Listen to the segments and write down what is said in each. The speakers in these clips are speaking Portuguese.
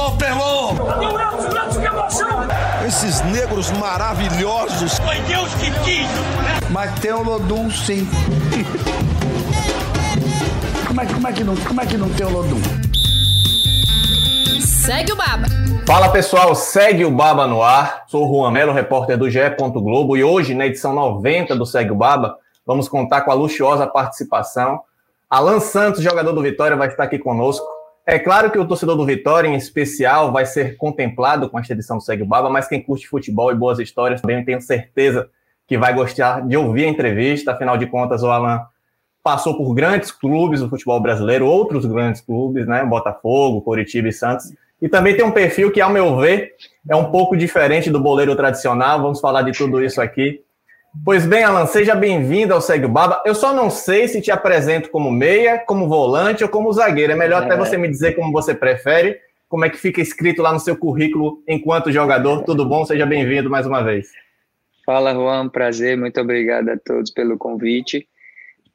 Alô, Pelô! Esses negros maravilhosos. Foi Deus que quis. Mas tem o Lodum, sim. como, é, como, é que não, como é que não tem o Lodum? Segue o Baba. Fala pessoal, segue o Baba no ar. Sou o Juan Melo, repórter do GE. Globo, e hoje, na edição 90 do Segue o Baba, vamos contar com a luxuosa participação. Alan Santos, jogador do Vitória, vai estar aqui conosco. É claro que o torcedor do Vitória, em especial, vai ser contemplado com esta edição do Segue Baba, mas quem curte futebol e boas histórias também tenho certeza que vai gostar de ouvir a entrevista. Afinal de contas, o Alan passou por grandes clubes do futebol brasileiro, outros grandes clubes, né? Botafogo, Coritiba e Santos. E também tem um perfil que, ao meu ver, é um pouco diferente do boleiro tradicional. Vamos falar de tudo isso aqui. Pois bem, Alan, seja bem-vindo ao Segue o Baba. Eu só não sei se te apresento como meia, como volante ou como zagueiro. É melhor é. até você me dizer como você prefere, como é que fica escrito lá no seu currículo enquanto jogador. Tudo bom? Seja bem-vindo mais uma vez. Fala, Juan, prazer. Muito obrigado a todos pelo convite.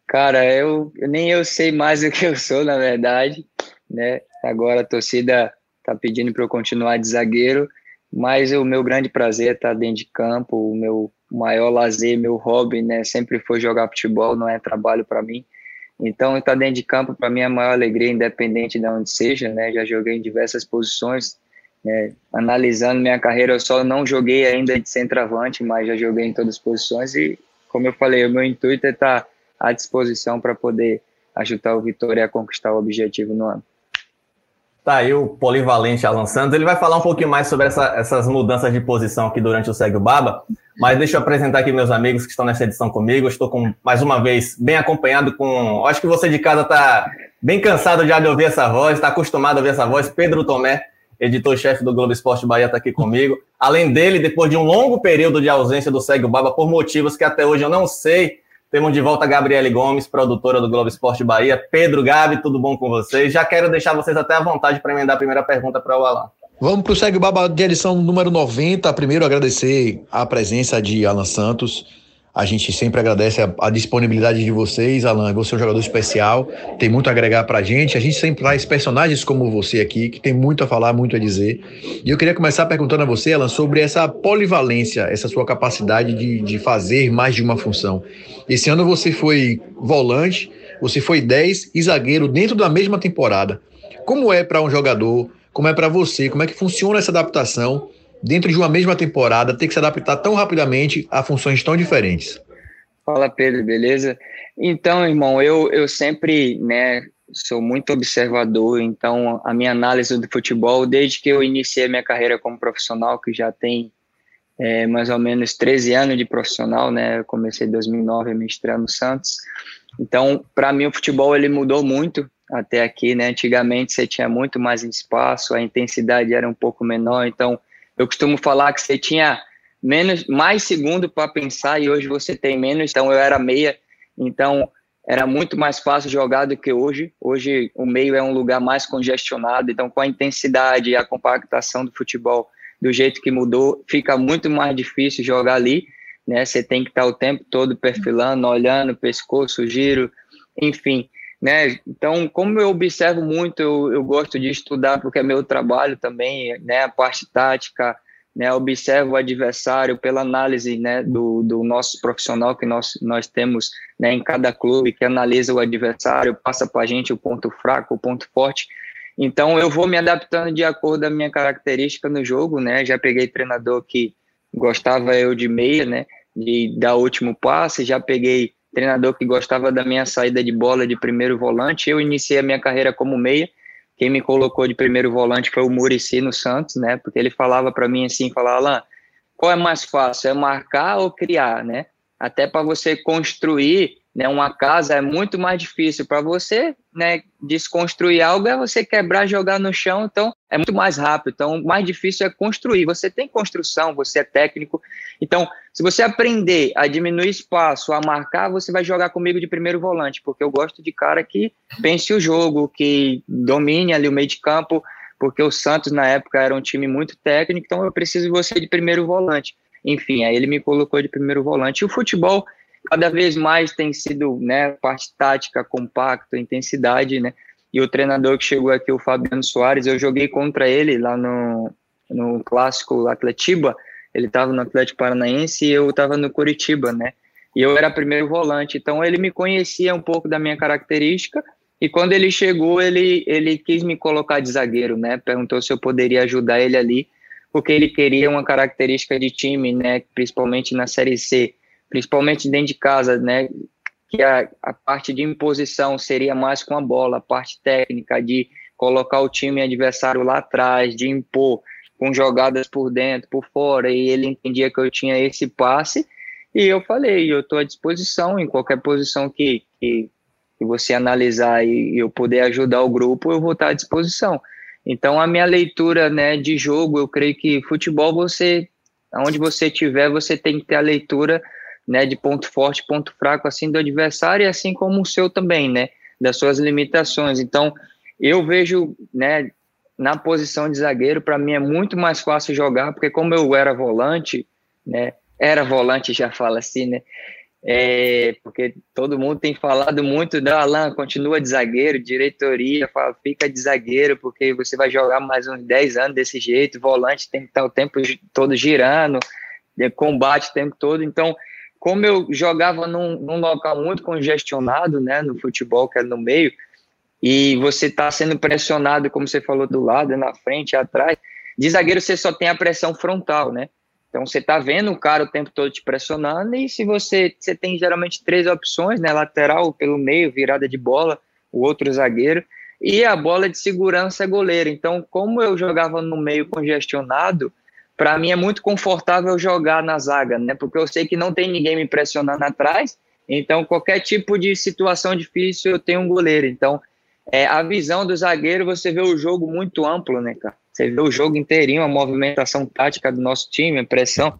Cara, eu nem eu sei mais o que eu sou, na verdade, né? Agora a torcida tá pedindo para eu continuar de zagueiro, mas o meu grande prazer é estar dentro de campo, o meu maior lazer, meu hobby, né, sempre foi jogar futebol, não é trabalho para mim. Então, estar dentro de campo para mim é a maior alegria, independente de onde seja, né? Já joguei em diversas posições. Né? Analisando minha carreira, eu só não joguei ainda de centroavante, mas já joguei em todas as posições e, como eu falei, o meu intuito é estar à disposição para poder ajudar o Vitória a conquistar o objetivo no ano. Tá aí o polivalente Alan Santos. Ele vai falar um pouquinho mais sobre essa, essas mudanças de posição aqui durante o Segue o Baba. Mas deixa eu apresentar aqui meus amigos que estão nessa edição comigo. Eu estou com, mais uma vez, bem acompanhado com. Acho que você de casa está bem cansado já de ouvir essa voz, está acostumado a ouvir essa voz. Pedro Tomé, editor-chefe do Globo Esporte Bahia, está aqui comigo. Além dele, depois de um longo período de ausência do Segue o Baba, por motivos que até hoje eu não sei temos de volta a Gabriele Gomes, produtora do Globo Esporte Bahia. Pedro, Gabi, tudo bom com vocês? Já quero deixar vocês até à vontade para emendar a primeira pergunta para o Alan. Vamos para o Segue Baba de edição número 90. Primeiro, agradecer a presença de Alan Santos a gente sempre agradece a, a, disponibilidade de vocês, Alan. Você é um jogador especial, tem muito a agregar pra gente. A gente sempre traz personagens como você aqui, que tem muito a falar, muito a dizer. E eu queria começar perguntando a você, Alan, sobre essa polivalência, essa sua capacidade de, de fazer mais de uma função. Esse ano você foi volante, você foi 10 e zagueiro dentro da mesma temporada. Como é para um jogador? Como é para você? Como é que funciona essa adaptação? Dentro de uma mesma temporada, ter que se adaptar tão rapidamente a funções tão diferentes? Fala, Pedro, beleza? Então, irmão, eu, eu sempre, né, sou muito observador, então a minha análise do futebol, desde que eu iniciei minha carreira como profissional, que já tem é, mais ou menos 13 anos de profissional, né, eu comecei em 2009 a me estrear no Santos, então, para mim, o futebol ele mudou muito até aqui, né? Antigamente você tinha muito mais espaço, a intensidade era um pouco menor, então eu costumo falar que você tinha menos, mais segundo para pensar e hoje você tem menos. Então eu era meia, então era muito mais fácil jogar do que hoje. Hoje o meio é um lugar mais congestionado, então com a intensidade e a compactação do futebol do jeito que mudou, fica muito mais difícil jogar ali, né? Você tem que estar o tempo todo perfilando, olhando, pescoço, giro, enfim. Né? Então, como eu observo muito, eu, eu gosto de estudar porque é meu trabalho também, né? A parte tática, né? Observo o adversário pela análise, né? Do, do nosso profissional que nós, nós temos, né? Em cada clube que analisa o adversário, passa para a gente o ponto fraco, o ponto forte. Então, eu vou me adaptando de acordo com a minha característica no jogo, né? Já peguei treinador que gostava eu de meia, né? De dar o último passe, já peguei treinador que gostava da minha saída de bola de primeiro volante. Eu iniciei a minha carreira como meia. Quem me colocou de primeiro volante foi o Murici no Santos, né? Porque ele falava para mim assim, falava, Alan, qual é mais fácil, é marcar ou criar, né? Até para você construir né, uma casa é muito mais difícil para você, né, desconstruir algo é você quebrar, jogar no chão, então é muito mais rápido. Então, o mais difícil é construir. Você tem construção, você é técnico. Então, se você aprender a diminuir espaço, a marcar, você vai jogar comigo de primeiro volante, porque eu gosto de cara que pense o jogo, que domine ali o meio de campo, porque o Santos na época era um time muito técnico, então eu preciso de você de primeiro volante. Enfim, aí ele me colocou de primeiro volante. E o futebol cada vez mais tem sido, né, parte tática, compacto, intensidade, né? E o treinador que chegou aqui, o Fabiano Soares, eu joguei contra ele lá no, no clássico Atletiba, ele estava no Atlético Paranaense e eu estava no Curitiba, né? E eu era primeiro volante, então ele me conhecia um pouco da minha característica e quando ele chegou, ele, ele quis me colocar de zagueiro, né? Perguntou se eu poderia ajudar ele ali, porque ele queria uma característica de time, né? Principalmente na Série C, principalmente dentro de casa, né? Que a, a parte de imposição seria mais com a bola, a parte técnica de colocar o time adversário lá atrás, de impor com jogadas por dentro, por fora, e ele entendia que eu tinha esse passe, e eu falei, eu estou à disposição em qualquer posição que, que, que você analisar e eu puder ajudar o grupo, eu vou estar à disposição. Então, a minha leitura né, de jogo, eu creio que futebol, você, onde você estiver, você tem que ter a leitura né, de ponto forte, ponto fraco, assim, do adversário, e assim como o seu também, né, das suas limitações. Então, eu vejo, né, na posição de zagueiro, para mim é muito mais fácil jogar, porque como eu era volante, né, era volante, já fala assim, né, é, porque todo mundo tem falado muito da Alan, continua de zagueiro, diretoria fala, fica de zagueiro, porque você vai jogar mais uns 10 anos desse jeito, volante tem que estar o tempo todo girando, né, combate o tempo todo, então, como eu jogava num, num local muito congestionado, né, no futebol, que é no meio, e você está sendo pressionado, como você falou, do lado, na frente, atrás. De zagueiro você só tem a pressão frontal, né? Então você está vendo o cara o tempo todo te pressionando e se você, você tem geralmente três opções, né? Lateral, pelo meio, virada de bola, o outro zagueiro e a bola de segurança é goleiro. Então, como eu jogava no meio congestionado, para mim é muito confortável jogar na zaga, né? Porque eu sei que não tem ninguém me pressionando atrás. Então, qualquer tipo de situação difícil, eu tenho um goleiro. Então, é, a visão do zagueiro, você vê o jogo muito amplo, né, cara? Você vê o jogo inteirinho, a movimentação tática do nosso time, a pressão.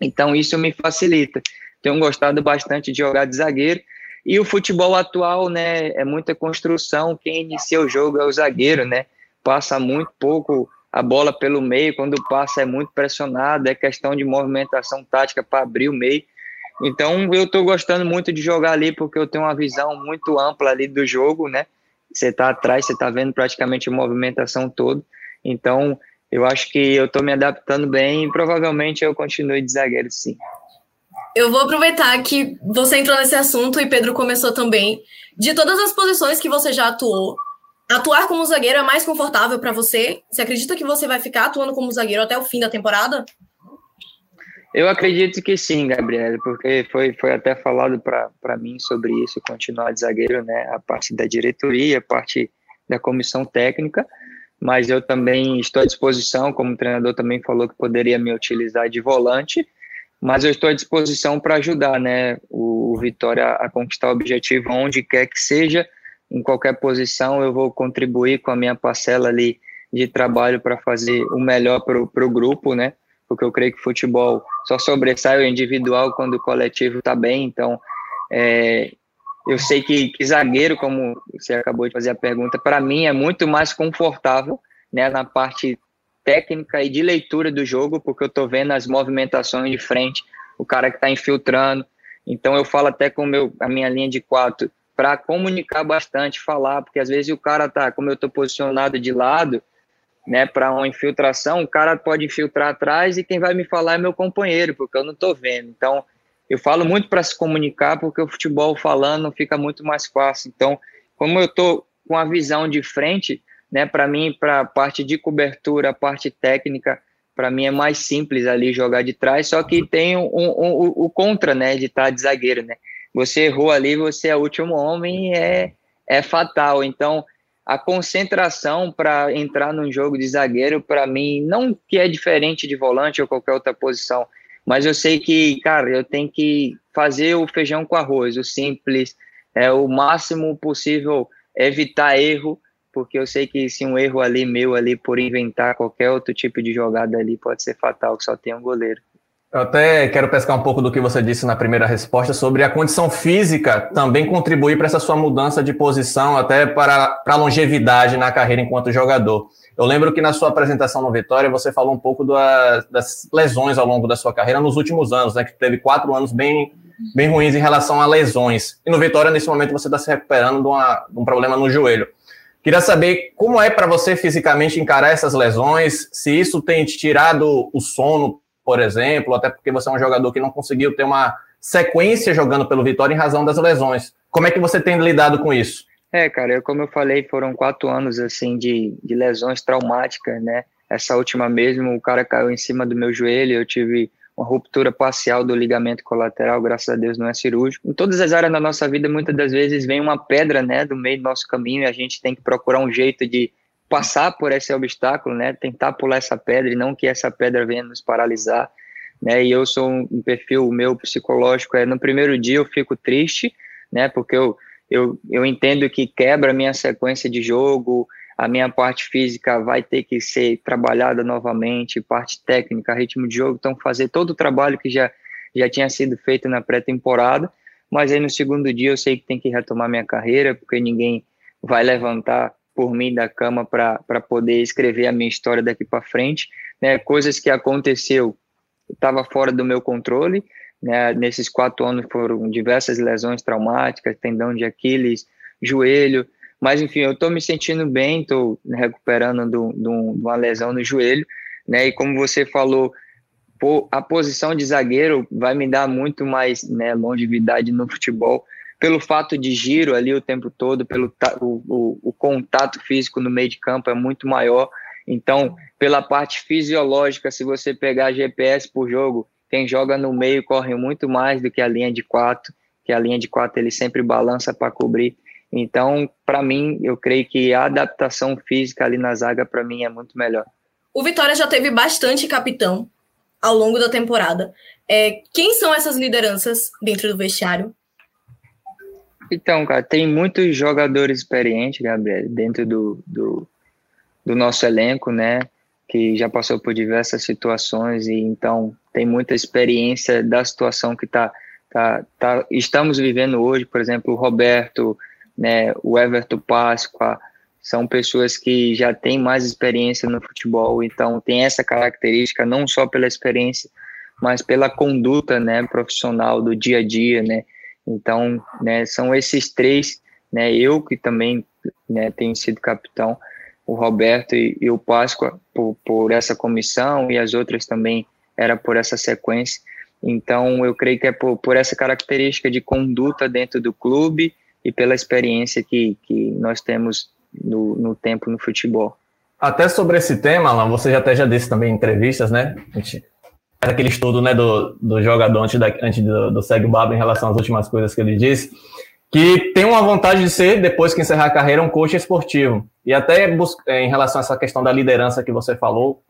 Então, isso me facilita. Tenho gostado bastante de jogar de zagueiro. E o futebol atual, né, é muita construção. Quem inicia o jogo é o zagueiro, né? Passa muito pouco a bola pelo meio, quando passa é muito pressionado, é questão de movimentação tática para abrir o meio. Então, eu estou gostando muito de jogar ali, porque eu tenho uma visão muito ampla ali do jogo, né? Você está atrás, você está vendo praticamente a movimentação toda. Então, eu acho que eu estou me adaptando bem e provavelmente eu continue de zagueiro, sim. Eu vou aproveitar que você entrou nesse assunto e Pedro começou também. De todas as posições que você já atuou, atuar como zagueiro é mais confortável para você? Você acredita que você vai ficar atuando como zagueiro até o fim da temporada? Eu acredito que sim, Gabriel, porque foi, foi até falado para mim sobre isso, continuar de zagueiro, né? A parte da diretoria, a parte da comissão técnica, mas eu também estou à disposição, como o treinador também falou que poderia me utilizar de volante, mas eu estou à disposição para ajudar, né? O, o Vitória a conquistar o objetivo onde quer que seja, em qualquer posição, eu vou contribuir com a minha parcela ali de trabalho para fazer o melhor para o grupo, né? porque eu creio que futebol só sobressai o individual quando o coletivo está bem. Então, é, eu sei que, que, zagueiro, como você acabou de fazer a pergunta, para mim é muito mais confortável né, na parte técnica e de leitura do jogo, porque eu estou vendo as movimentações de frente, o cara que está infiltrando. Então, eu falo até com meu, a minha linha de quatro para comunicar bastante, falar, porque às vezes o cara tá, como eu estou posicionado de lado, né, para uma infiltração, o cara pode infiltrar atrás e quem vai me falar é meu companheiro, porque eu não estou vendo. Então, eu falo muito para se comunicar, porque o futebol falando fica muito mais fácil. Então, como eu estou com a visão de frente, né, para mim, para a parte de cobertura, a parte técnica, para mim é mais simples ali jogar de trás, só que tem um, um, um, o contra, né, de estar tá de zagueiro, né. Você errou ali, você é o último homem, é, é fatal. Então, a concentração para entrar num jogo de zagueiro, para mim, não que é diferente de volante ou qualquer outra posição, mas eu sei que, cara, eu tenho que fazer o feijão com arroz, o simples, é o máximo possível evitar erro, porque eu sei que se um erro ali meu ali por inventar qualquer outro tipo de jogada ali pode ser fatal, que só tem um goleiro. Eu até quero pescar um pouco do que você disse na primeira resposta sobre a condição física também contribuir para essa sua mudança de posição, até para, para a longevidade na carreira enquanto jogador. Eu lembro que na sua apresentação no Vitória você falou um pouco das, lesões ao longo da sua carreira nos últimos anos, né? Que teve quatro anos bem, bem ruins em relação a lesões. E no Vitória, nesse momento, você está se recuperando de, uma, de um problema no joelho. Queria saber como é para você fisicamente encarar essas lesões, se isso tem te tirado o sono, por exemplo, até porque você é um jogador que não conseguiu ter uma sequência jogando pelo Vitória em razão das lesões. Como é que você tem lidado com isso? É, cara, eu, como eu falei, foram quatro anos assim de, de lesões traumáticas, né? Essa última mesmo, o cara caiu em cima do meu joelho, eu tive uma ruptura parcial do ligamento colateral, graças a Deus não é cirúrgico. Em todas as áreas da nossa vida, muitas das vezes vem uma pedra, né, do meio do nosso caminho e a gente tem que procurar um jeito de passar por esse obstáculo, né, tentar pular essa pedra e não que essa pedra venha nos paralisar, né, e eu sou um perfil, meu psicológico é, no primeiro dia eu fico triste, né, porque eu, eu, eu entendo que quebra a minha sequência de jogo, a minha parte física vai ter que ser trabalhada novamente, parte técnica, ritmo de jogo, então fazer todo o trabalho que já, já tinha sido feito na pré-temporada, mas aí no segundo dia eu sei que tem que retomar minha carreira, porque ninguém vai levantar por mim da cama para poder escrever a minha história daqui para frente, né, coisas que aconteceu estava fora do meu controle, né, nesses quatro anos foram diversas lesões traumáticas, tendão de Aquiles, joelho, mas, enfim, eu estou me sentindo bem, estou recuperando de uma lesão no joelho, né? E como você falou, a posição de zagueiro vai me dar muito mais né, longevidade no futebol, pelo fato de giro ali o tempo todo, pelo o, o, o contato físico no meio de campo é muito maior. Então, pela parte fisiológica, se você pegar GPS por jogo, quem joga no meio corre muito mais do que a linha de quatro, que a linha de quatro ele sempre balança para cobrir. Então, para mim, eu creio que a adaptação física ali na zaga, para mim, é muito melhor. O Vitória já teve bastante capitão ao longo da temporada. É, quem são essas lideranças dentro do vestiário? Então, cara, tem muitos jogadores experientes, Gabriel, dentro do, do, do nosso elenco, né? Que já passou por diversas situações e então tem muita experiência da situação que tá, tá, tá, estamos vivendo hoje. Por exemplo, o Roberto, né, o Everton Páscoa, são pessoas que já têm mais experiência no futebol, então tem essa característica não só pela experiência, mas pela conduta, né, profissional do dia a dia, né? Então, né, são esses três, né, eu que também, né, tenho sido capitão, o Roberto e, e o Páscoa por, por essa comissão e as outras também era por essa sequência. Então, eu creio que é por, por essa característica de conduta dentro do clube e pela experiência que, que nós temos no, no tempo no futebol. Até sobre esse tema, Alan, você já até já disse também em entrevistas, né? Aquele estudo né, do, do jogador antes, da, antes do, do Segue Baba em relação às últimas coisas que ele disse, que tem uma vontade de ser, depois que encerrar a carreira, um coach esportivo. E até em relação a essa questão da liderança que você falou,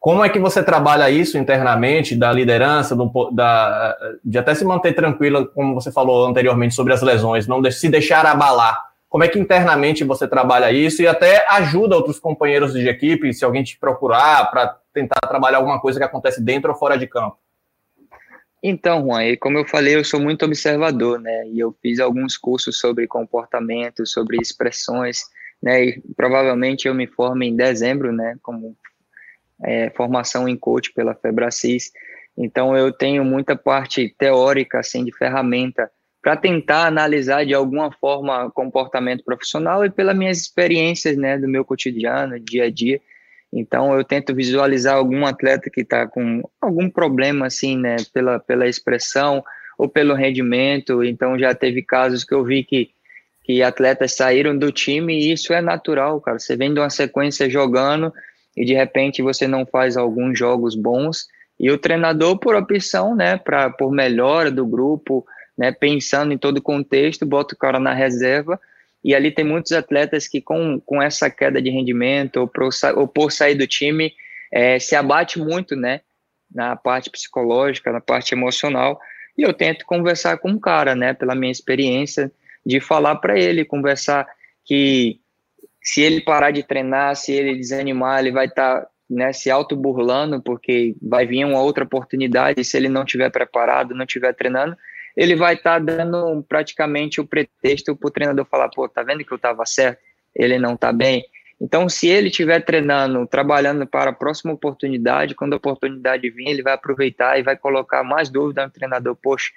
como é que você trabalha isso internamente, da liderança, do, da, de até se manter tranquila, como você falou anteriormente sobre as lesões, não se deixar abalar? Como é que internamente você trabalha isso e até ajuda outros companheiros de equipe, se alguém te procurar, para tentar trabalhar alguma coisa que acontece dentro ou fora de campo? Então, Juan, e como eu falei, eu sou muito observador, né? E eu fiz alguns cursos sobre comportamento, sobre expressões, né? E provavelmente eu me formo em dezembro, né? Como é, formação em coach pela Febracis. Então eu tenho muita parte teórica assim de ferramenta para tentar analisar de alguma forma comportamento profissional e pelas minhas experiências, né, do meu cotidiano, dia a dia. Então eu tento visualizar algum atleta que está com algum problema assim, né, pela pela expressão ou pelo rendimento. Então já teve casos que eu vi que que atletas saíram do time e isso é natural, cara. Você vem de uma sequência jogando e de repente você não faz alguns jogos bons e o treinador por opção, né, para por melhora do grupo, né, pensando em todo o contexto, bota o cara na reserva e ali tem muitos atletas que com, com essa queda de rendimento ou por, ou por sair do time é, se abate muito, né, na parte psicológica, na parte emocional. E eu tento conversar com o cara, né, pela minha experiência de falar para ele, conversar que se ele parar de treinar, se ele desanimar, ele vai estar tá, né, se auto-burlando, porque vai vir uma outra oportunidade, se ele não estiver preparado, não estiver treinando, ele vai estar tá dando praticamente o pretexto para o treinador falar, pô, tá vendo que eu estava certo? Ele não está bem. Então, se ele estiver treinando, trabalhando para a próxima oportunidade, quando a oportunidade vir, ele vai aproveitar e vai colocar mais dúvida no treinador. Poxa,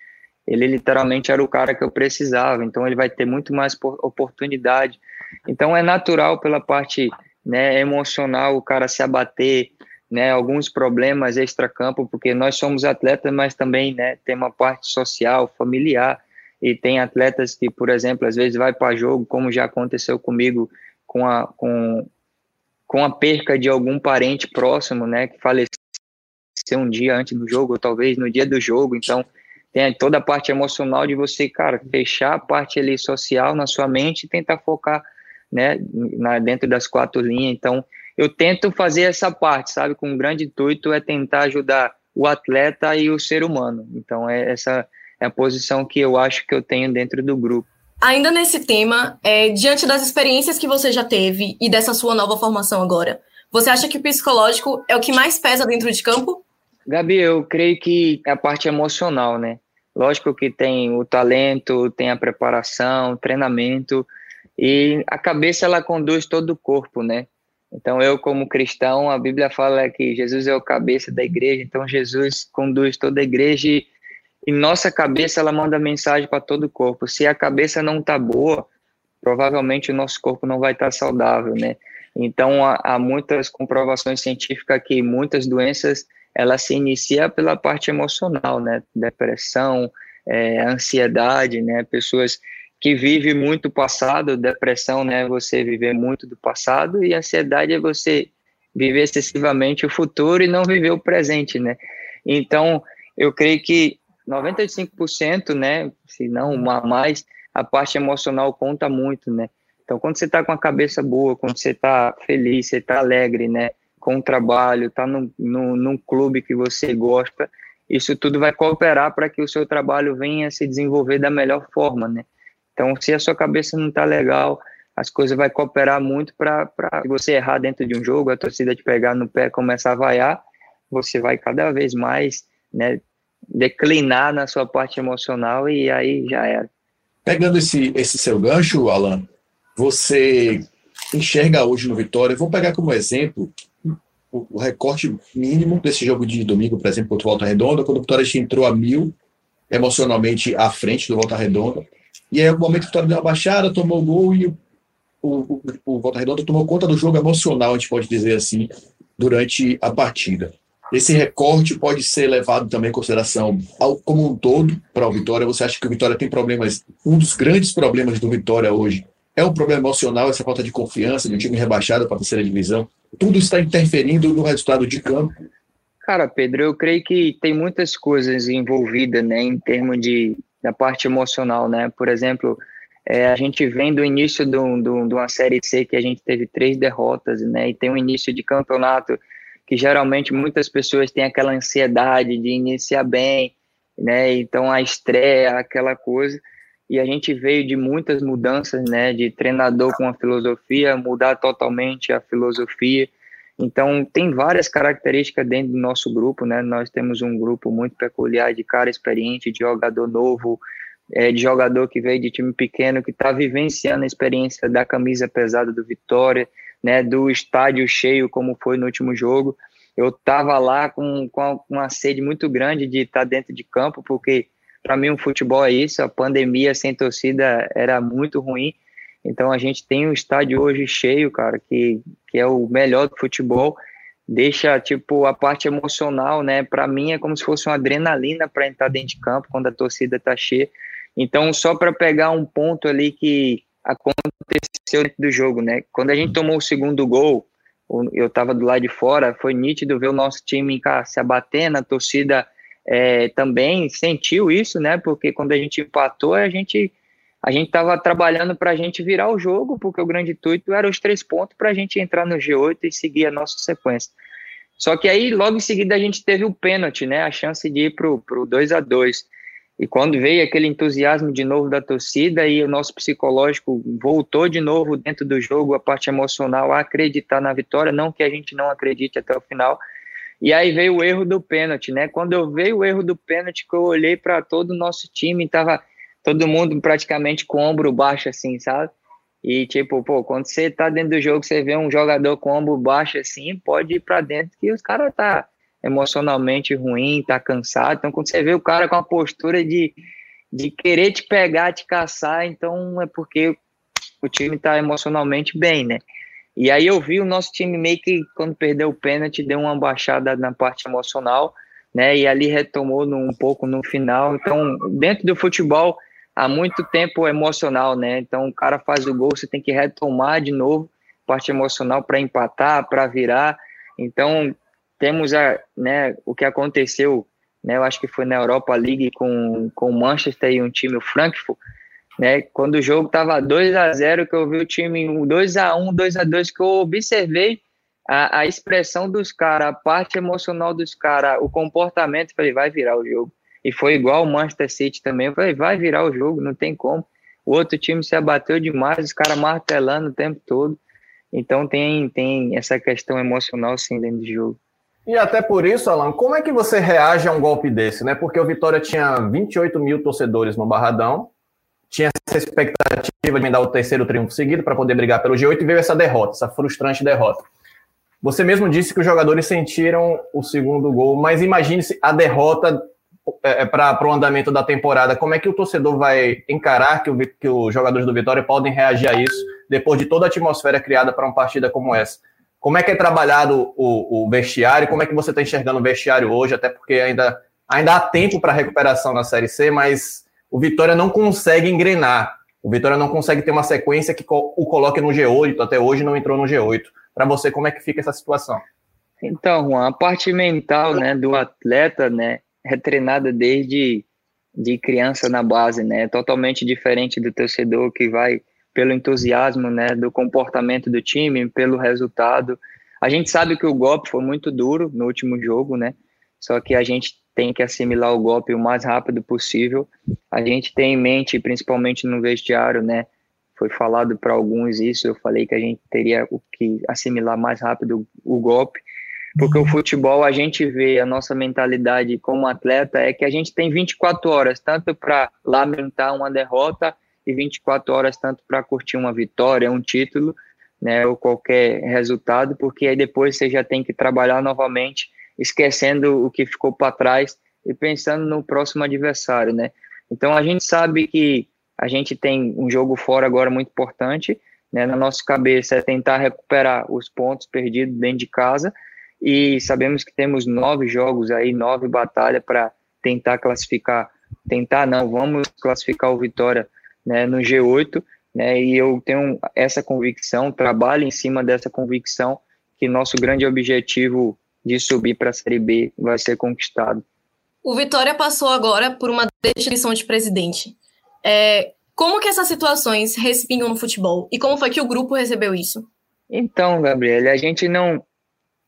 ele literalmente era o cara que eu precisava, então ele vai ter muito mais oportunidade Então é natural pela parte né, emocional o cara se abater, né, alguns problemas extra-campo, porque nós somos atletas, mas também né, tem uma parte social, familiar, e tem atletas que, por exemplo, às vezes vai para jogo, como já aconteceu comigo com a, com, com a perca de algum parente próximo, né, que faleceu um dia antes do jogo, ou talvez no dia do jogo, então tem toda a parte emocional de você, cara, fechar a parte ali social na sua mente e tentar focar, né, na, dentro das quatro linhas, então eu tento fazer essa parte, sabe, com um grande intuito é tentar ajudar o atleta e o ser humano, então é essa é a posição que eu acho que eu tenho dentro do grupo. Ainda nesse tema, é, diante das experiências que você já teve e dessa sua nova formação agora, você acha que o psicológico é o que mais pesa dentro de campo? Gabi, eu creio que é a parte emocional, né? Lógico que tem o talento, tem a preparação, treinamento e a cabeça ela conduz todo o corpo, né? Então eu como cristão, a Bíblia fala que Jesus é o cabeça da igreja, então Jesus conduz toda a igreja e e nossa cabeça ela manda mensagem para todo o corpo. Se a cabeça não tá boa, provavelmente o nosso corpo não vai estar tá saudável, né? Então há, há, muitas comprovações científicas que muitas doenças ela se inicia pela parte emocional, né? Depressão, é, ansiedade, né? Pessoas que vivem muito o passado, depressão, né? Você viver muito do passado e ansiedade é você viver excessivamente o futuro e não viver o presente, né? Então eu creio que 95%, né, se não uma mais, a parte emocional conta muito, né? Então, quando você está com a cabeça boa, quando você está feliz, você está alegre, né, com o trabalho, está no, no, num clube que você gosta, isso tudo vai cooperar para que o seu trabalho venha se desenvolver da melhor forma, né? Então, se a sua cabeça não está legal, as coisas vai cooperar muito para você errar dentro de um jogo, a torcida te pegar no pé, começar a vaiar, você vai cada vez mais, né, declinar na sua parte emocional e aí já era. Pegando esse, esse seu gancho, Alan, você enxerga hoje no Vitória, vou pegar como exemplo o, o recorte mínimo desse jogo de domingo, por exemplo, contra o Volta Redonda, quando o Vitória entrou a mil, emocionalmente à frente do Volta Redonda, e aí, no momento que o Vitória deu uma baixada, tomou gol e o, o, o Volta Redonda tomou conta do jogo emocional, a gente pode dizer assim, durante a partida. Esse recorte pode ser levado também em consideração ao, como um todo para o Vitória. Você acha que o Vitória tem problemas? Um dos grandes problemas do Vitória hoje é um problema emocional, essa falta de confiança de um time rebaixado para a terceira divisão. Tudo está interferindo no resultado de campo. Cara, Pedro, eu creio que tem muitas coisas envolvidas, né, em termos de da parte emocional, né? Por exemplo, é, a gente vem do início de uma série C que a gente teve três derrotas, né? E tem um início de campeonato que geralmente muitas pessoas têm aquela ansiedade de iniciar bem, né? Então a estreia, aquela coisa. E a gente veio de muitas mudanças, né? De treinador com a filosofia, mudar totalmente a filosofia. Então tem várias características dentro do nosso grupo, né? Nós temos um grupo muito peculiar de cara experiente, de jogador novo, é, de jogador que veio de time pequeno, que está vivenciando a experiência da camisa pesada do Vitória, né, do estádio cheio, como foi no último jogo. Eu estava lá com, com uma sede muito grande de estar tá dentro de campo, porque para mim o futebol é isso, a pandemia sem torcida era muito ruim. Então a gente tem um estádio hoje cheio, cara, que, que é o melhor do futebol. Deixa tipo a parte emocional, né? Para mim é como se fosse uma adrenalina para entrar dentro de campo quando a torcida tá cheia. Então só para pegar um ponto ali que aconteceu dentro do jogo, né? Quando a gente tomou o segundo gol, eu estava do lado de fora, foi nítido ver o nosso time se abatendo, a torcida é, também sentiu isso, né? Porque quando a gente empatou, a gente a gente estava trabalhando para a gente virar o jogo, porque o grande intuito era os três pontos para a gente entrar no G8 e seguir a nossa sequência. Só que aí, logo em seguida, a gente teve o pênalti, né? A chance de ir para o 2 a 2 e quando veio aquele entusiasmo de novo da torcida e o nosso psicológico voltou de novo dentro do jogo, a parte emocional, a acreditar na vitória, não que a gente não acredite até o final. E aí veio o erro do pênalti, né? Quando eu veio o erro do pênalti, que eu olhei para todo o nosso time, tava todo mundo praticamente com o ombro baixo, assim, sabe? E tipo, pô, quando você tá dentro do jogo, você vê um jogador com o ombro baixo assim, pode ir para dentro que os caras tá emocionalmente ruim, tá cansado. Então, quando você vê o cara com a postura de, de querer te pegar, te caçar, então é porque o time está emocionalmente bem, né? E aí eu vi o nosso time meio que, quando perdeu o pênalti, deu uma baixada na parte emocional, né? E ali retomou no, um pouco no final. Então, dentro do futebol, há muito tempo emocional, né? Então, o cara faz o gol, você tem que retomar de novo parte emocional para empatar, para virar. Então, temos a, né, o que aconteceu, né? Eu acho que foi na Europa League com, com Manchester e um time, o Frankfurt, né? Quando o jogo tava 2 a 0 que eu vi o time 2 a 1 2 a 2 que eu observei a, a expressão dos caras, a parte emocional dos caras, o comportamento, falei, vai virar o jogo. E foi igual o Manchester City também, falei, vai virar o jogo, não tem como. O outro time se abateu demais, os caras martelando o tempo todo. Então tem, tem essa questão emocional sim dentro do jogo. E até por isso, Alan, como é que você reage a um golpe desse, né? Porque o Vitória tinha 28 mil torcedores no Barradão, tinha essa expectativa de dar o terceiro triunfo seguido para poder brigar pelo G8 e veio essa derrota, essa frustrante derrota. Você mesmo disse que os jogadores sentiram o segundo gol, mas imagine-se a derrota é, é para o andamento da temporada. Como é que o torcedor vai encarar que, o, que os jogadores do Vitória podem reagir a isso depois de toda a atmosfera criada para uma partida como essa? Como é que é trabalhado o, o vestiário? Como é que você está enxergando o vestiário hoje? Até porque ainda, ainda há tempo para recuperação na Série C, mas o Vitória não consegue engrenar. O Vitória não consegue ter uma sequência que o coloque no G8, até hoje não entrou no G8. Para você, como é que fica essa situação? Então, Juan, a parte mental né, do atleta né, é treinada desde de criança na base, né? É totalmente diferente do torcedor que vai pelo entusiasmo, né, do comportamento do time, pelo resultado. A gente sabe que o golpe foi muito duro no último jogo, né? Só que a gente tem que assimilar o golpe o mais rápido possível. A gente tem em mente, principalmente no vestiário, né? Foi falado para alguns isso, eu falei que a gente teria que assimilar mais rápido o golpe, porque o futebol a gente vê a nossa mentalidade como atleta é que a gente tem 24 horas, tanto para lamentar uma derrota e 24 horas tanto para curtir uma vitória, um título, né, ou qualquer resultado, porque aí depois você já tem que trabalhar novamente esquecendo o que ficou para trás e pensando no próximo adversário, né? Então a gente sabe que a gente tem um jogo fora agora muito importante, né? Na nossa cabeça é tentar recuperar os pontos perdidos dentro de casa e sabemos que temos nove jogos aí, nove batalhas para tentar classificar, tentar não, vamos classificar o Vitória, né? No G8, né? E eu tenho essa convicção, trabalho em cima dessa convicção que nosso grande objetivo de subir para a Série B vai ser conquistado. O Vitória passou agora por uma destituição de presidente. É, como que essas situações respingam no futebol e como foi que o grupo recebeu isso? Então, Gabriel, a gente não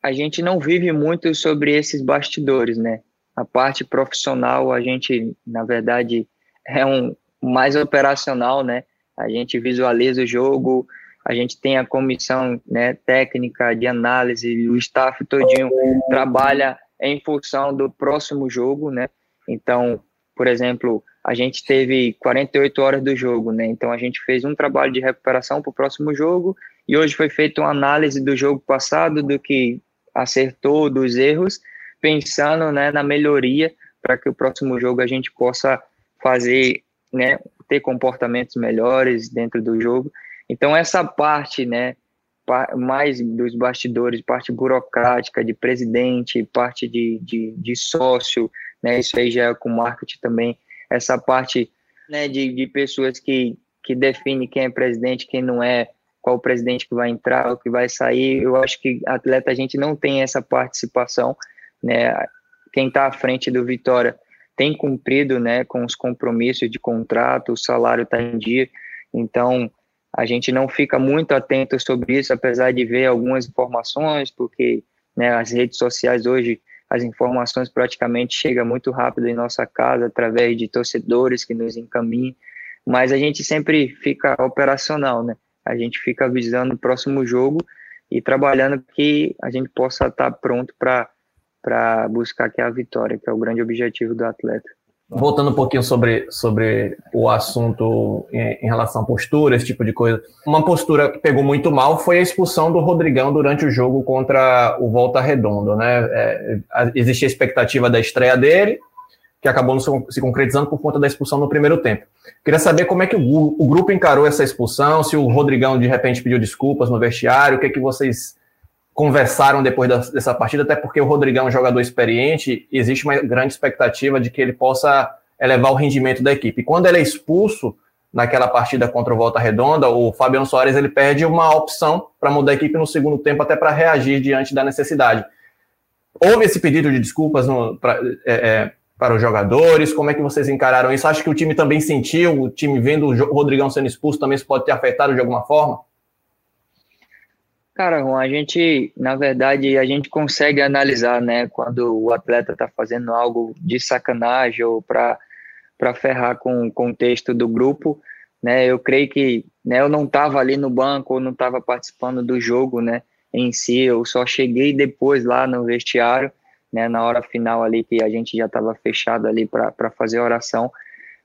a gente não vive muito sobre esses bastidores, né? A parte profissional, a gente, na verdade, é um mais operacional, né? A gente visualiza o jogo, a gente tem a comissão né, técnica de análise, o staff todinho trabalha em função do próximo jogo, né? Então, por exemplo, a gente teve 48 horas do jogo, né? Então a gente fez um trabalho de recuperação para o próximo jogo e hoje foi feita uma análise do jogo passado, do que acertou, dos erros, pensando né, na melhoria para que o próximo jogo a gente possa fazer, né, ter comportamentos melhores dentro do jogo. Então, essa parte, né, mais dos bastidores, parte burocrática de presidente, parte de, de, de sócio, né, isso aí já é com marketing também, essa parte né, de, de pessoas que, que define quem é presidente, quem não é, qual o presidente que vai entrar, o que vai sair, eu acho que atleta a gente não tem essa participação, né, quem está à frente do Vitória tem cumprido, né, com os compromissos de contrato, o salário está em dia, então a gente não fica muito atento sobre isso, apesar de ver algumas informações, porque né, as redes sociais hoje, as informações praticamente chegam muito rápido em nossa casa, através de torcedores que nos encaminham, mas a gente sempre fica operacional, né? A gente fica visando o próximo jogo e trabalhando que a gente possa estar pronto para buscar é a vitória, que é o grande objetivo do atleta. Voltando um pouquinho sobre, sobre o assunto em, em, relação à postura, esse tipo de coisa. Uma postura que pegou muito mal foi a expulsão do Rodrigão durante o jogo contra o Volta Redondo, né? É, existia a expectativa da estreia dele, que acabou se concretizando por conta da expulsão no primeiro tempo. Queria saber como é que o, o grupo encarou essa expulsão, se o Rodrigão de repente pediu desculpas no vestiário, o que é que vocês conversaram depois da, dessa partida, até porque o Rodrigão é um jogador experiente, existe uma grande expectativa de que ele possa elevar o rendimento da equipe. Quando ele é expulso naquela partida contra o Volta Redonda, o Fabiano Soares ele perde uma opção para mudar a equipe no segundo tempo, até para reagir diante da necessidade. Houve esse pedido de desculpas no, pra, é, é, para os jogadores? Como é que vocês encararam isso? Acho que o time também sentiu, o time vendo o Rodrigão sendo expulso também isso pode ter afetado de alguma forma? Cara, Juan, a gente, na verdade, a gente consegue analisar, né, quando o atleta está fazendo algo de sacanagem ou para ferrar com o contexto do grupo, né, eu creio que, né, eu não estava ali no banco ou não estava participando do jogo, né, em si, eu só cheguei depois lá no vestiário, né, na hora final ali que a gente já estava fechado ali para fazer a oração,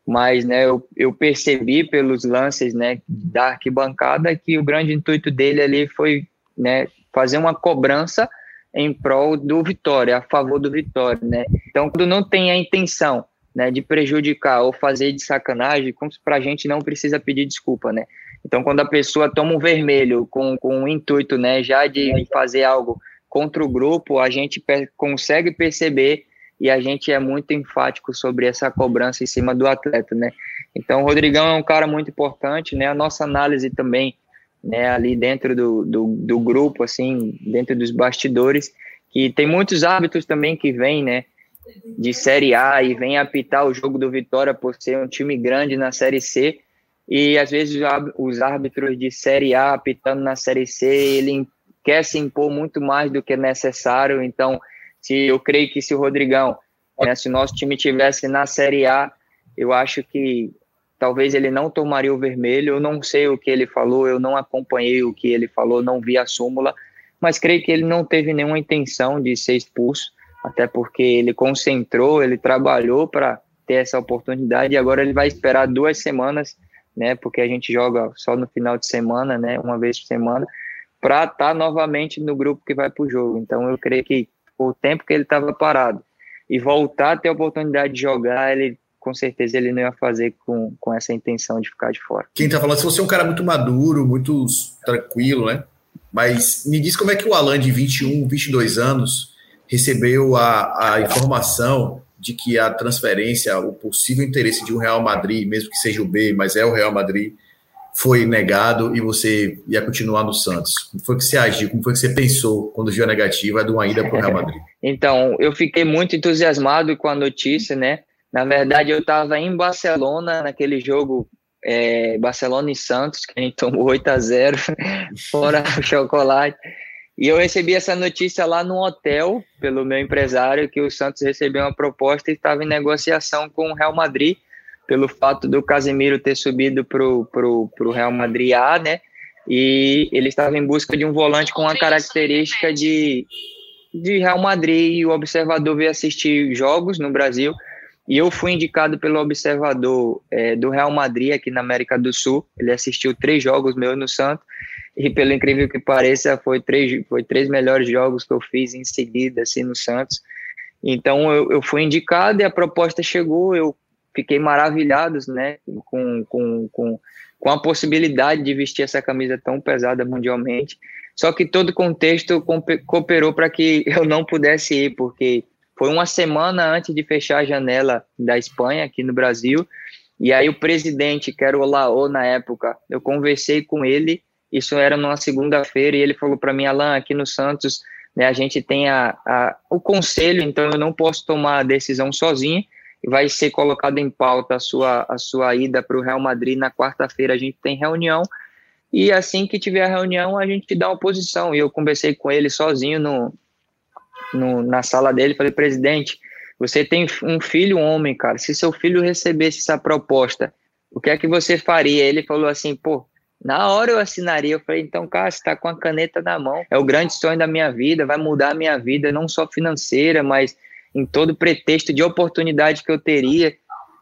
mas né, eu, eu percebi pelos lances né, da arquibancada que o grande intuito dele ali foi né, fazer uma cobrança em prol do Vitória, a favor do Vitória, né? Então, quando não tem a intenção, né, de prejudicar ou fazer de sacanagem, como para a gente não precisa pedir desculpa, né? Então, quando a pessoa toma um vermelho com, com o intuito, né, já de fazer algo contra o grupo, a gente per consegue perceber e a gente é muito enfático sobre essa cobrança em cima do atleta, né? Então, o Rodrigão é um cara muito importante, né? A nossa análise também né, ali dentro do, do, do, grupo, assim, dentro dos bastidores, que tem muitos árbitros também que vêm, né, de Série A e vêm apitar o jogo do Vitória por ser um time grande na Série C, e às vezes os árbitros de Série A apitando na Série C, ele quer se impor muito mais do que necessário, então, se eu creio que se o Rodrigão, né, se o nosso time tivesse na Série A, eu acho que talvez ele não tomaria o vermelho. Eu não sei o que ele falou, eu não acompanhei o que ele falou, não vi a súmula, mas creio que ele não teve nenhuma intenção de ser expulso, até porque ele concentrou, ele trabalhou para ter essa oportunidade e agora ele vai esperar duas semanas, né? Porque a gente joga só no final de semana, né? Uma vez por semana, para estar tá novamente no grupo que vai para o jogo. Então eu creio que o tempo que ele estava parado e voltar a ter a oportunidade de jogar, ele com certeza ele não ia fazer com, com essa intenção de ficar de fora. Quem tá falando, se você é um cara muito maduro, muito tranquilo, né? Mas me diz como é que o Alan, de 21, 22 anos, recebeu a, a informação de que a transferência, o possível interesse de um Real Madrid, mesmo que seja o B, mas é o Real Madrid, foi negado e você ia continuar no Santos? Como foi que você agiu? Como foi que você pensou quando viu a negativa de uma ida para o Real Madrid? então, eu fiquei muito entusiasmado com a notícia, né? Na verdade, eu estava em Barcelona, naquele jogo é, Barcelona e Santos, que a gente tomou 8 a 0 fora o chocolate. E eu recebi essa notícia lá no hotel, pelo meu empresário, que o Santos recebeu uma proposta e estava em negociação com o Real Madrid, pelo fato do Casemiro ter subido para o Real Madrid A, né? E ele estava em busca de um volante com uma característica de, de Real Madrid. E o observador veio assistir jogos no Brasil e eu fui indicado pelo observador é, do Real Madrid aqui na América do Sul. Ele assistiu três jogos meus no Santos. E pelo incrível que pareça, foi três, foi três melhores jogos que eu fiz em seguida, assim, no Santos. Então eu, eu fui indicado e a proposta chegou. Eu fiquei maravilhado, né, com, com, com, com a possibilidade de vestir essa camisa tão pesada mundialmente. Só que todo o contexto cooperou para que eu não pudesse ir, porque foi uma semana antes de fechar a janela da Espanha aqui no Brasil. E aí o presidente, que era o Laô na época, eu conversei com ele, isso era numa segunda-feira, e ele falou para mim, Alan, aqui no Santos, né, a gente tem a, a, o conselho, então eu não posso tomar a decisão sozinho, vai ser colocado em pauta a sua, a sua ida para o Real Madrid na quarta-feira, a gente tem reunião, e assim que tiver a reunião, a gente dá uma posição. E eu conversei com ele sozinho no, no, na sala dele, falei, presidente, você tem um filho homem, cara, se seu filho recebesse essa proposta, o que é que você faria? Ele falou assim, pô, na hora eu assinaria. Eu falei, então, cara, você está com a caneta na mão. É o grande sonho da minha vida, vai mudar a minha vida, não só financeira, mas em todo pretexto de oportunidade que eu teria.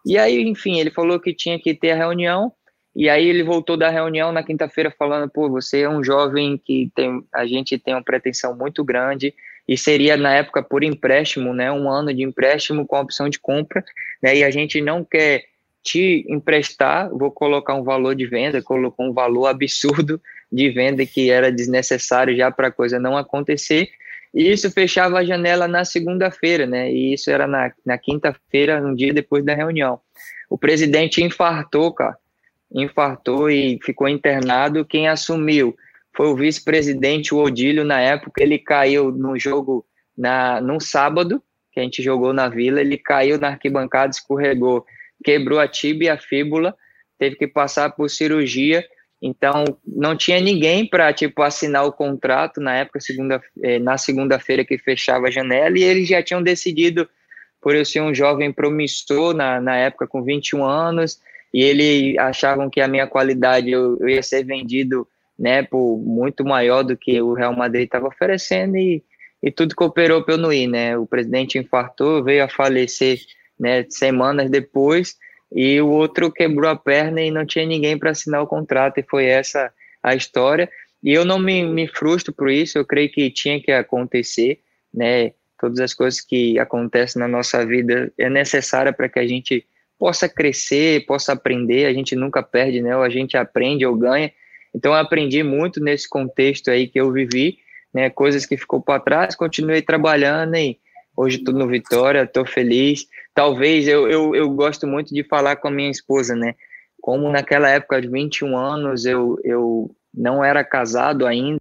E aí, enfim, ele falou que tinha que ter a reunião. E aí ele voltou da reunião na quinta-feira falando, pô, você é um jovem que tem, a gente tem uma pretensão muito grande. E seria na época por empréstimo, né, um ano de empréstimo com opção de compra, né, e a gente não quer te emprestar, vou colocar um valor de venda, colocou um valor absurdo de venda que era desnecessário já para a coisa não acontecer, isso fechava a janela na segunda-feira, né, e isso era na, na quinta-feira, um dia depois da reunião. O presidente infartou, cara, infartou e ficou internado, quem assumiu foi o vice-presidente, o Odílio, na época, ele caiu no jogo na, num sábado, que a gente jogou na Vila, ele caiu na arquibancada, escorregou, quebrou a tibia e a fíbula, teve que passar por cirurgia, então não tinha ninguém para tipo assinar o contrato na época segunda eh, na segunda-feira que fechava a janela e eles já tinham decidido por eu ser um jovem promissor na, na época com 21 anos e eles achavam que a minha qualidade eu, eu ia ser vendido né, por muito maior do que o Real Madrid estava oferecendo e, e tudo cooperou para eu não ir, né? O presidente infartou, veio a falecer, né, semanas depois, e o outro quebrou a perna e não tinha ninguém para assinar o contrato, e foi essa a história. E eu não me, me frustro por isso, eu creio que tinha que acontecer, né? Todas as coisas que acontecem na nossa vida é necessária para que a gente possa crescer, possa aprender, a gente nunca perde, né? Ou a gente aprende ou ganha, então eu aprendi muito nesse contexto aí que eu vivi, né, coisas que ficou para trás, continuei trabalhando e hoje estou no Vitória, estou feliz. Talvez eu, eu, eu gosto muito de falar com a minha esposa, né? Como naquela época de 21 anos eu, eu não era casado ainda,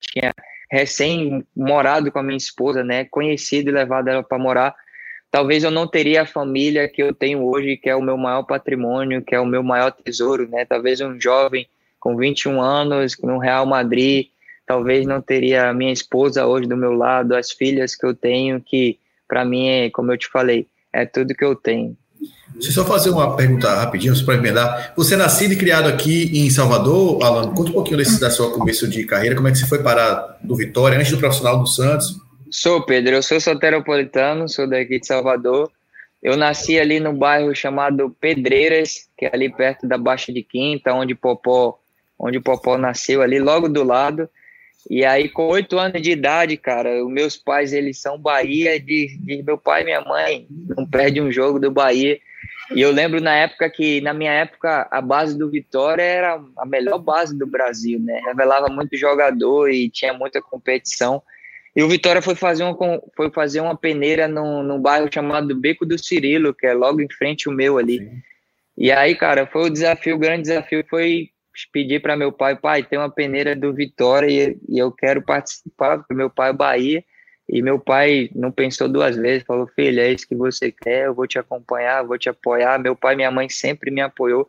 tinha recém morado com a minha esposa, né? Conhecido e levado ela para morar. Talvez eu não teria a família que eu tenho hoje, que é o meu maior patrimônio, que é o meu maior tesouro, né? Talvez um jovem com 21 anos, no Real Madrid, talvez não teria a minha esposa hoje do meu lado, as filhas que eu tenho, que para mim, é, como eu te falei, é tudo que eu tenho. Deixa eu só fazer uma pergunta rapidinho, para emendar. Você é nascido e criado aqui em Salvador, Alan? Conta um pouquinho desse, da sua começo de carreira, como é que você foi parar do Vitória, antes do profissional do Santos? Sou, Pedro, eu sou soteropolitano, sou daqui de Salvador. Eu nasci ali no bairro chamado Pedreiras, que é ali perto da Baixa de Quinta, onde Popó onde o Popó nasceu ali logo do lado. E aí, com oito anos de idade, cara, os meus pais, eles são Bahia, de, de meu pai e minha mãe, não perde um jogo do Bahia. E eu lembro na época que, na minha época, a base do Vitória era a melhor base do Brasil, né? Revelava muito jogador e tinha muita competição. E o Vitória foi fazer uma, foi fazer uma peneira num, num bairro chamado Beco do Cirilo, que é logo em frente o meu ali. Sim. E aí, cara, foi o desafio, o grande desafio foi pedi para meu pai, pai, tem uma peneira do Vitória e, e eu quero participar, porque meu pai é Bahia, e meu pai não pensou duas vezes, falou, filho, é isso que você quer, eu vou te acompanhar, vou te apoiar. Meu pai e minha mãe sempre me apoiou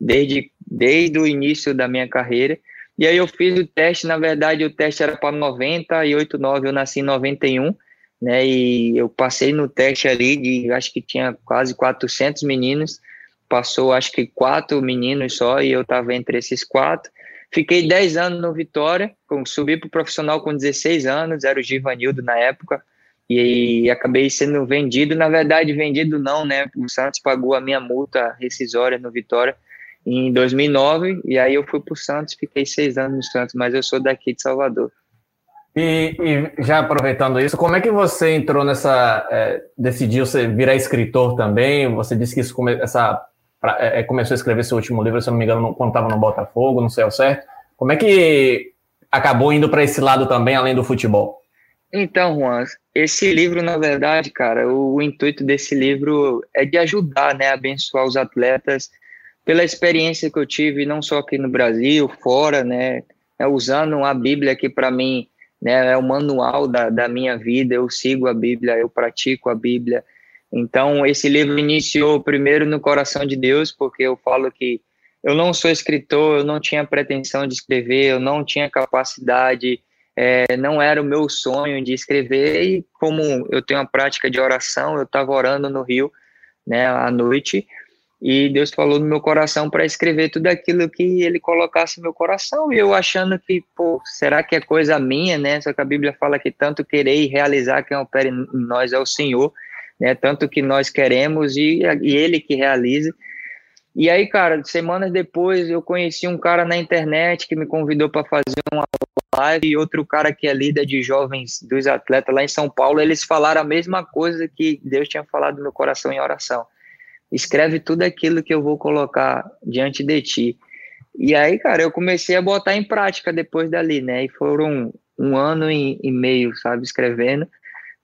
desde, desde o início da minha carreira. E aí eu fiz o teste, na verdade o teste era para 90 e 89, eu nasci em 91, né, e eu passei no teste ali de, acho que tinha quase 400 meninos, passou acho que quatro meninos só e eu estava entre esses quatro. Fiquei 10 anos no Vitória, subi para o profissional com 16 anos, era o Givanildo na época, e, acabei sendo vendido. Na verdade, vendido não, né? O Santos pagou a minha multa rescisória no Vitória em 2009, e aí eu fui para o Santos, fiquei seis anos no Santos, mas eu sou daqui de Salvador. E, e, já aproveitando isso, como é que você entrou nessa. É, decidiu você virar escritor também? Você disse que isso, essa pra, é, é, começou a escrever seu último livro, se não me engano, quando estava no Botafogo, não sei ao certo. Como é que acabou indo para esse lado também, além do futebol? Então, Juan, esse livro, na verdade, cara, o, o intuito desse livro é de ajudar, né, abençoar os atletas pela experiência que eu tive, não só aqui no Brasil, fora, né, é, usando a Bíblia que para mim né, é o manual da, da minha vida, eu sigo a Bíblia, eu pratico a Bíblia, então, esse livro iniciou primeiro no coração de Deus, porque eu falo que eu não sou escritor, eu não tinha pretensão de escrever, eu não tinha capacidade, é, não era o meu sonho de escrever, e como eu tenho uma prática de oração, eu estava orando no Rio, né, à noite, e Deus falou no meu coração para escrever tudo aquilo que Ele colocasse no meu coração, e eu achando que, pô, será que é coisa minha, né, só que a Bíblia fala que tanto querer e realizar quem opera em nós é o Senhor, né? Tanto que nós queremos e, e ele que realize. E aí, cara, semanas depois eu conheci um cara na internet que me convidou para fazer uma live e outro cara que é líder de jovens dos atletas lá em São Paulo, eles falaram a mesma coisa que Deus tinha falado no meu coração em oração. Escreve tudo aquilo que eu vou colocar diante de ti. E aí, cara, eu comecei a botar em prática depois dali, né? E foram um ano e, e meio, sabe, escrevendo,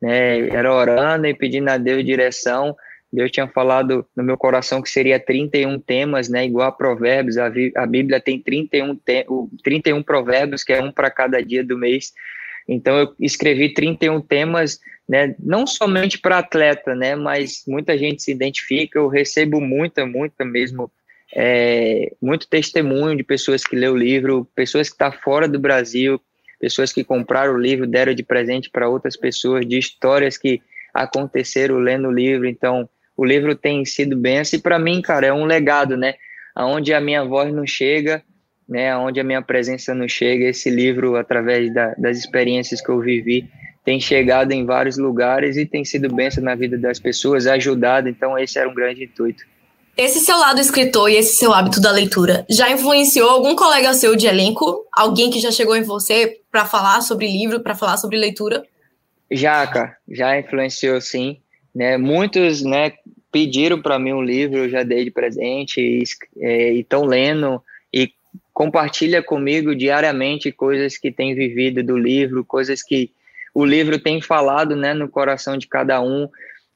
né? Era orando e pedindo a Deus direção. Deus tinha falado no meu coração que seria 31 temas, né? Igual a Provérbios, a, a Bíblia tem 31, te, 31 provérbios, que é um para cada dia do mês. Então eu escrevi 31 temas, né? Não somente para atleta, né? Mas muita gente se identifica. Eu recebo muita, muita mesmo, é, muito testemunho de pessoas que lê o livro, pessoas que estão tá fora do Brasil, pessoas que compraram o livro, deram de presente para outras pessoas, de histórias que aconteceram lendo o livro. Então o livro tem sido benção e para mim, cara, é um legado, né? Aonde a minha voz não chega, né? Aonde a minha presença não chega, esse livro, através da, das experiências que eu vivi, tem chegado em vários lugares e tem sido benção na vida das pessoas, ajudado. Então, esse era um grande intuito. Esse seu lado escritor e esse seu hábito da leitura já influenciou algum colega seu de elenco? Alguém que já chegou em você para falar sobre livro, para falar sobre leitura? Já, cara, já influenciou sim né? Muitos, né, pediram para mim um livro, eu já dei de presente e é, estão lendo e compartilha comigo diariamente coisas que tem vivido do livro, coisas que o livro tem falado, né, no coração de cada um.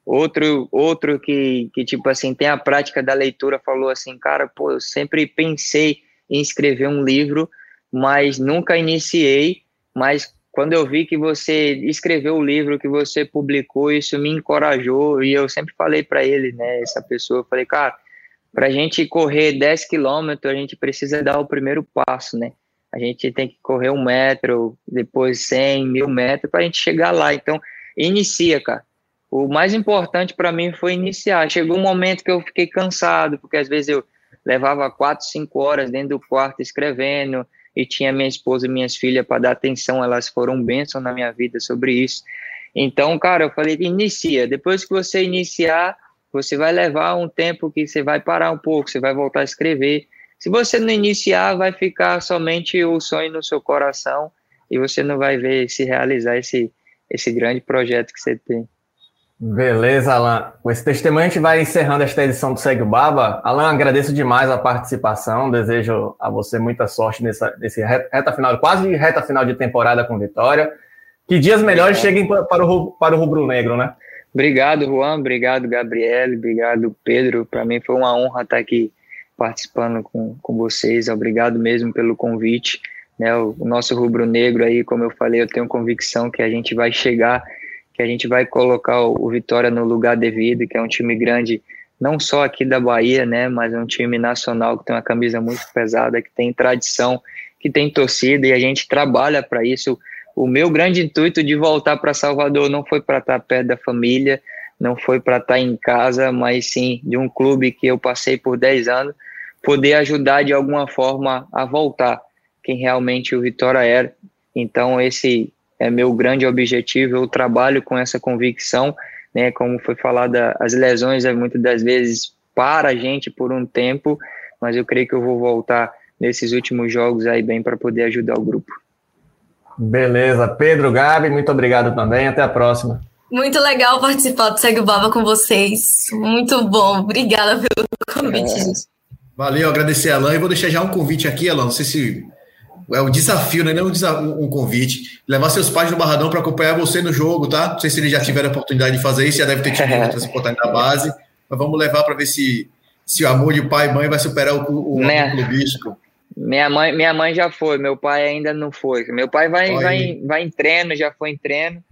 Outro, outro que, que tipo assim tem a prática da leitura falou assim, cara, pô, eu sempre pensei em escrever um livro, mas nunca iniciei, mas quando eu vi que você escreveu o livro, que você publicou, isso me encorajou e eu sempre falei para ele, né, essa pessoa, eu falei, cara, para a gente correr 10 quilômetros, a gente precisa dar o primeiro passo, né? A gente tem que correr um metro, depois 100, mil metros para a gente chegar lá. Então, inicia, cara. O mais importante para mim foi iniciar. Chegou um momento que eu fiquei cansado, porque às vezes eu levava quatro, cinco horas dentro do quarto escrevendo, e tinha minha esposa e minhas filhas para dar atenção, elas foram bênção na minha vida sobre isso. Então, cara, eu falei, inicia. Depois que você iniciar, você vai levar um tempo que você vai parar um pouco, você vai voltar a escrever. Se você não iniciar, vai ficar somente o sonho no seu coração e você não vai ver se realizar esse, esse grande projeto que você tem. Beleza, Alan. Com esse testemunho, a gente vai encerrando esta edição do Segue o Baba. Alan, agradeço demais a participação. Desejo a você muita sorte nessa, nesse reta final, quase reta final de temporada com vitória. Que dias melhores cheguem para o, para o Rubro Negro, né? Obrigado, Juan. Obrigado, Gabriel. Obrigado, Pedro. Para mim foi uma honra estar aqui participando com, com vocês. Obrigado mesmo pelo convite. Né? O, o nosso Rubro Negro aí, como eu falei, eu tenho convicção que a gente vai chegar que a gente vai colocar o, Vitória no lugar devido, que é um time grande, não só aqui da Bahia, né, mas é um time nacional que tem uma camisa muito pesada, que tem tradição, que tem torcida e a gente trabalha para isso. O meu grande intuito de voltar para Salvador não foi para estar perto da família, não foi para estar em casa, mas sim de um clube que eu passei por 10 anos, poder ajudar de alguma forma a voltar quem realmente o Vitória era. Então, esse é meu grande objetivo, eu trabalho com essa convicção, né, como foi falado, as lesões é muitas das vezes para a gente por um tempo, mas eu creio que eu vou voltar nesses últimos jogos aí bem para poder ajudar o grupo. Beleza, Pedro, Gabi, muito obrigado também, até a próxima. Muito legal participar do Segue o Baba com vocês, muito bom, obrigada pelo convite, é. Valeu, agradecer a Alan, e vou deixar já um convite aqui, Alan, não sei se é um desafio, né? Não um, um convite. Levar seus pais no Barradão para acompanhar você no jogo, tá? Não sei se eles já tiveram a oportunidade de fazer isso, já deve ter tido outras oportunidades na base. Mas vamos levar para ver se, se o amor de pai e mãe vai superar o, o né? clubístico. Minha mãe, minha mãe já foi, meu pai ainda não foi. Meu pai vai, vai, vai em treino, já foi em treino.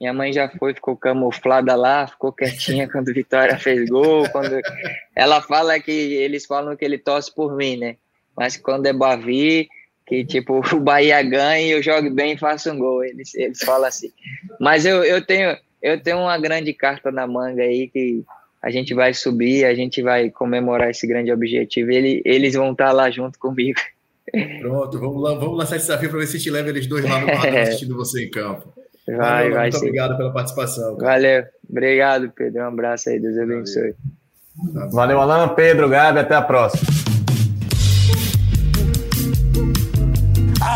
Minha mãe já foi, ficou camuflada lá, ficou quietinha quando Vitória fez gol. Quando... Ela fala que eles falam que ele torce por mim, né? Mas quando é Bavi, que tipo o Bahia ganha e eu jogo bem e faço um gol. Eles, eles falam assim. Mas eu, eu tenho eu tenho uma grande carta na manga aí que a gente vai subir, a gente vai comemorar esse grande objetivo. Ele, eles vão estar lá junto comigo. Pronto, vamos lá, vamos lançar esse desafio para ver se te leva eles dois lá no quadro assistindo você em campo. Vai, Valeu, vai. Muito sim. obrigado pela participação. Cara. Valeu, obrigado, Pedro. Um abraço aí, Deus abençoe. Valeu, Alan, Pedro, Gabi, até a próxima.